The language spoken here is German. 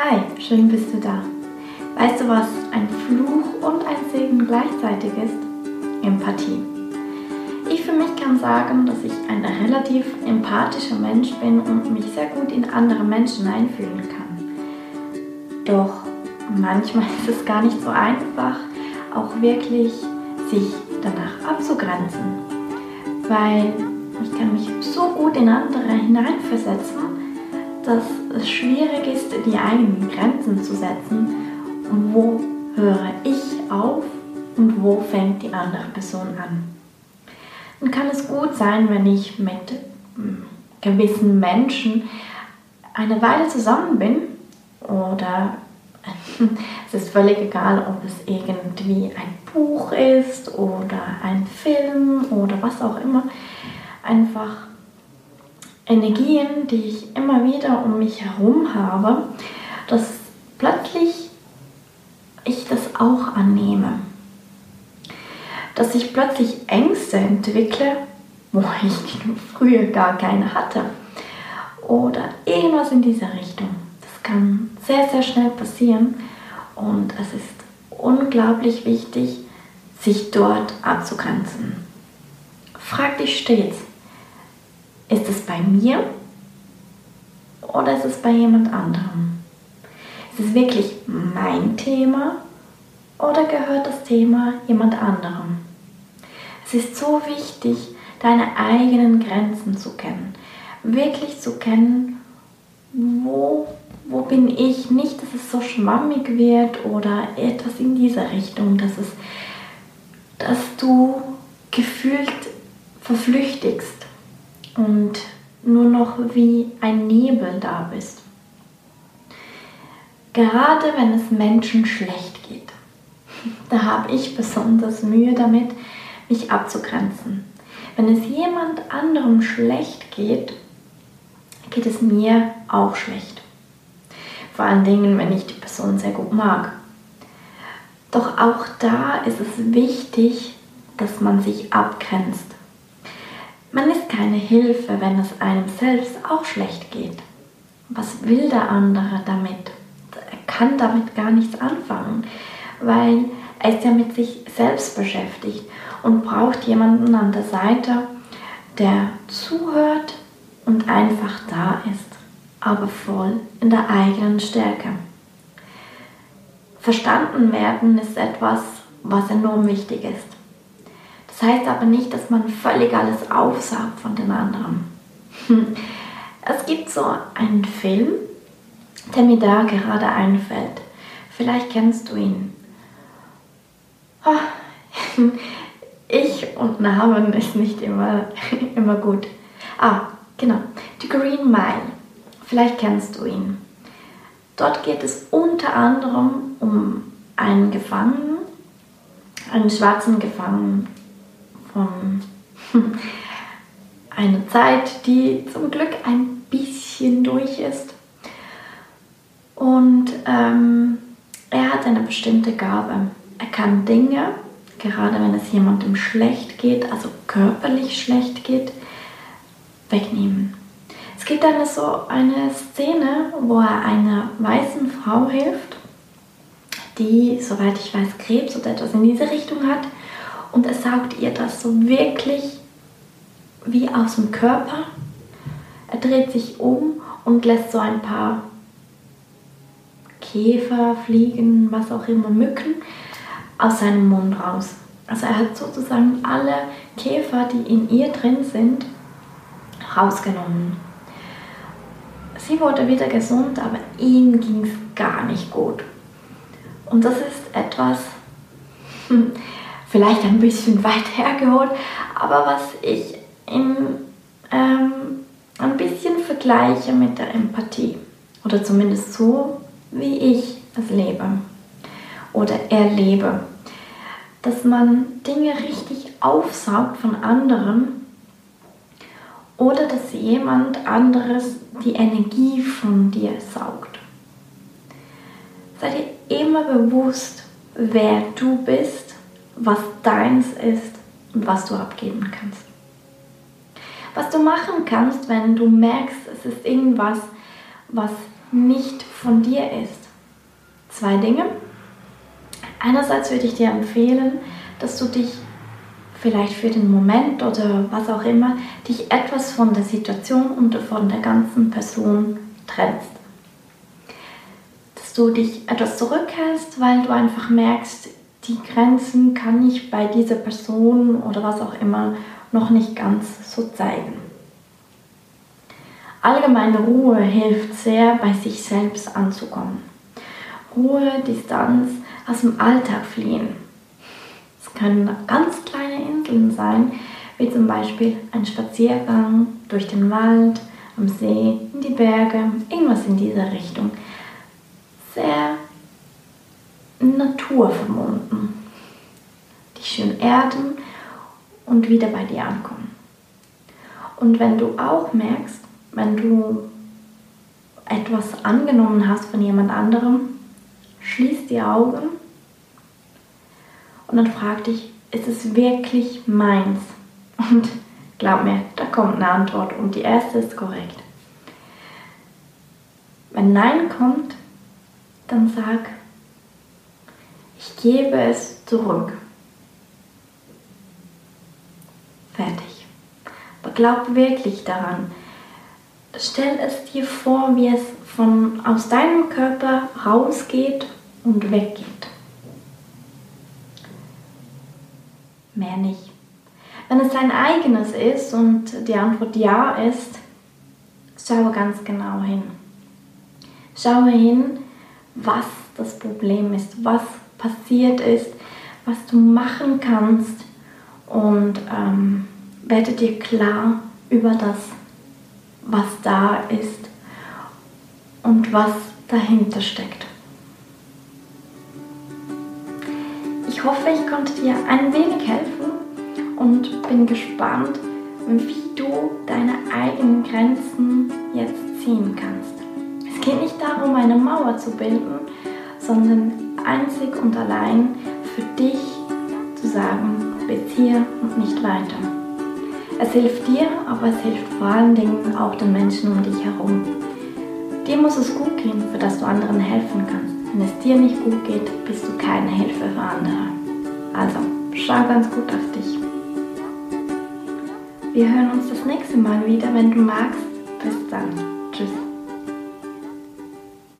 Hi, schön bist du da. Weißt du, was ein Fluch und ein Segen gleichzeitig ist? Empathie. Ich für mich kann sagen, dass ich ein relativ empathischer Mensch bin und mich sehr gut in andere Menschen einfühlen kann. Doch manchmal ist es gar nicht so einfach, auch wirklich sich danach abzugrenzen. Weil ich kann mich so gut in andere hineinversetzen, dass es schwierig ist, die eigenen Grenzen zu setzen. Wo höre ich auf und wo fängt die andere Person an? Dann kann es gut sein, wenn ich mit hm, gewissen Menschen eine Weile zusammen bin oder es ist völlig egal, ob es irgendwie ein Buch ist oder ein Film oder was auch immer. Einfach Energien, die ich immer wieder um mich herum habe, dass plötzlich ich das auch annehme. Dass ich plötzlich Ängste entwickle, wo ich früher gar keine hatte. Oder irgendwas in dieser Richtung. Das kann sehr, sehr schnell passieren und es ist unglaublich wichtig, sich dort abzugrenzen. Frag dich stets, ist es bei mir oder ist es bei jemand anderem? Ist es wirklich mein Thema oder gehört das Thema jemand anderem? Es ist so wichtig, deine eigenen Grenzen zu kennen. Wirklich zu kennen, wo, wo bin ich. Nicht, dass es so schwammig wird oder etwas in dieser Richtung, dass, es, dass du gefühlt verflüchtigst und nur noch wie ein Nebel da bist. Gerade wenn es Menschen schlecht geht, da habe ich besonders Mühe damit, mich abzugrenzen. Wenn es jemand anderem schlecht geht, geht es mir auch schlecht. Vor allen Dingen, wenn ich die Person sehr gut mag. Doch auch da ist es wichtig, dass man sich abgrenzt. Man ist keine Hilfe, wenn es einem selbst auch schlecht geht. Was will der andere damit? Er kann damit gar nichts anfangen, weil er ist ja mit sich selbst beschäftigt und braucht jemanden an der Seite, der zuhört und einfach da ist, aber voll in der eigenen Stärke. Verstanden werden ist etwas, was enorm wichtig ist. Das heißt aber nicht, dass man völlig alles aufsaugt von den anderen. Hm. Es gibt so einen Film, der mir da gerade einfällt. Vielleicht kennst du ihn. Ah, ich und Namen ist nicht immer, immer gut. Ah, genau. The Green Mile. Vielleicht kennst du ihn. Dort geht es unter anderem um einen Gefangenen, einen schwarzen Gefangenen, von einer Zeit, die zum Glück ein bisschen durch ist. Und ähm, er hat eine bestimmte Gabe. Er kann Dinge, gerade wenn es jemandem schlecht geht, also körperlich schlecht geht, wegnehmen. Es gibt eine so eine Szene, wo er einer weißen Frau hilft, die, soweit ich weiß, Krebs oder etwas in diese Richtung hat und er saugt ihr das so wirklich wie aus dem Körper. Er dreht sich um und lässt so ein paar Käfer, Fliegen, was auch immer, Mücken aus seinem Mund raus. Also er hat sozusagen alle Käfer, die in ihr drin sind, rausgenommen. Sie wurde wieder gesund, aber ihm ging es gar nicht gut. Und das ist etwas, vielleicht ein bisschen weit hergeholt, aber was ich in, ähm, ein bisschen vergleiche mit der Empathie. Oder zumindest so, wie ich es lebe oder erlebe. Dass man Dinge richtig aufsaugt von anderen oder dass jemand anderes die Energie von dir saugt. Sei dir immer bewusst, wer du bist was deins ist und was du abgeben kannst. Was du machen kannst, wenn du merkst, es ist irgendwas, was nicht von dir ist. Zwei Dinge. Einerseits würde ich dir empfehlen, dass du dich vielleicht für den Moment oder was auch immer, dich etwas von der Situation und von der ganzen Person trennst. Dass du dich etwas zurückhältst, weil du einfach merkst, die Grenzen kann ich bei dieser Person oder was auch immer noch nicht ganz so zeigen. Allgemeine Ruhe hilft sehr, bei sich selbst anzukommen. Ruhe, Distanz, aus dem Alltag fliehen. Es können ganz kleine Inseln sein, wie zum Beispiel ein Spaziergang durch den Wald, am See, in die Berge, irgendwas in dieser Richtung. Sehr naturverbunden. Dich schön erden und wieder bei dir ankommen. Und wenn du auch merkst, wenn du etwas angenommen hast von jemand anderem, schließ die Augen und dann frag dich, ist es wirklich meins? Und glaub mir, da kommt eine Antwort und die erste ist korrekt. Wenn Nein kommt, dann sag, ich gebe es zurück. Fertig. Aber glaub wirklich daran. Stell es dir vor, wie es von, aus deinem Körper rausgeht und weggeht. Mehr nicht. Wenn es dein eigenes ist und die Antwort ja ist, schaue ganz genau hin. Schaue hin, was das Problem ist, was passiert ist, was du machen kannst und ähm, werde dir klar über das, was da ist und was dahinter steckt. Ich hoffe, ich konnte dir ein wenig helfen und bin gespannt, wie du deine eigenen Grenzen jetzt ziehen kannst. Es geht nicht darum, eine Mauer zu bilden, sondern einzig und allein für dich zu sagen, bis hier und nicht weiter. Es hilft dir, aber es hilft vor allen Dingen auch den Menschen um dich herum. Dir muss es gut gehen, für das du anderen helfen kannst. Wenn es dir nicht gut geht, bist du keine Hilfe für andere. Also, schau ganz gut auf dich. Wir hören uns das nächste Mal wieder, wenn du magst. Bis dann.